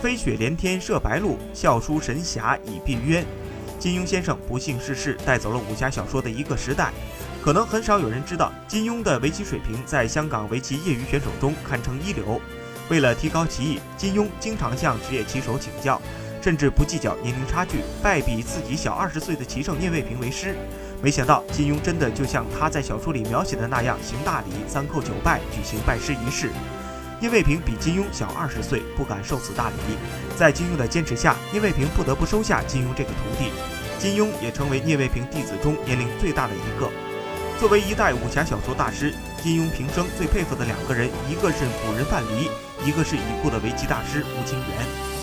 飞雪连天射白鹿，笑书神侠倚碧鸳。金庸先生不幸逝世，带走了武侠小说的一个时代。可能很少有人知道，金庸的围棋水平在香港围棋业余选手中堪称一流。为了提高棋艺，金庸经常向职业棋手请教，甚至不计较年龄差距，拜比自己小二十岁的棋圣聂卫平为师。没想到，金庸真的就像他在小说里描写的那样，行大礼，三叩九拜，举行拜师仪式。聂卫平比金庸小二十岁，不敢受此大礼。在金庸的坚持下，聂卫平不得不收下金庸这个徒弟。金庸也成为聂卫平弟子中年龄最大的一个。作为一代武侠小说大师，金庸平生最佩服的两个人，一个是古人范蠡，一个是已故的围棋大师吴清源。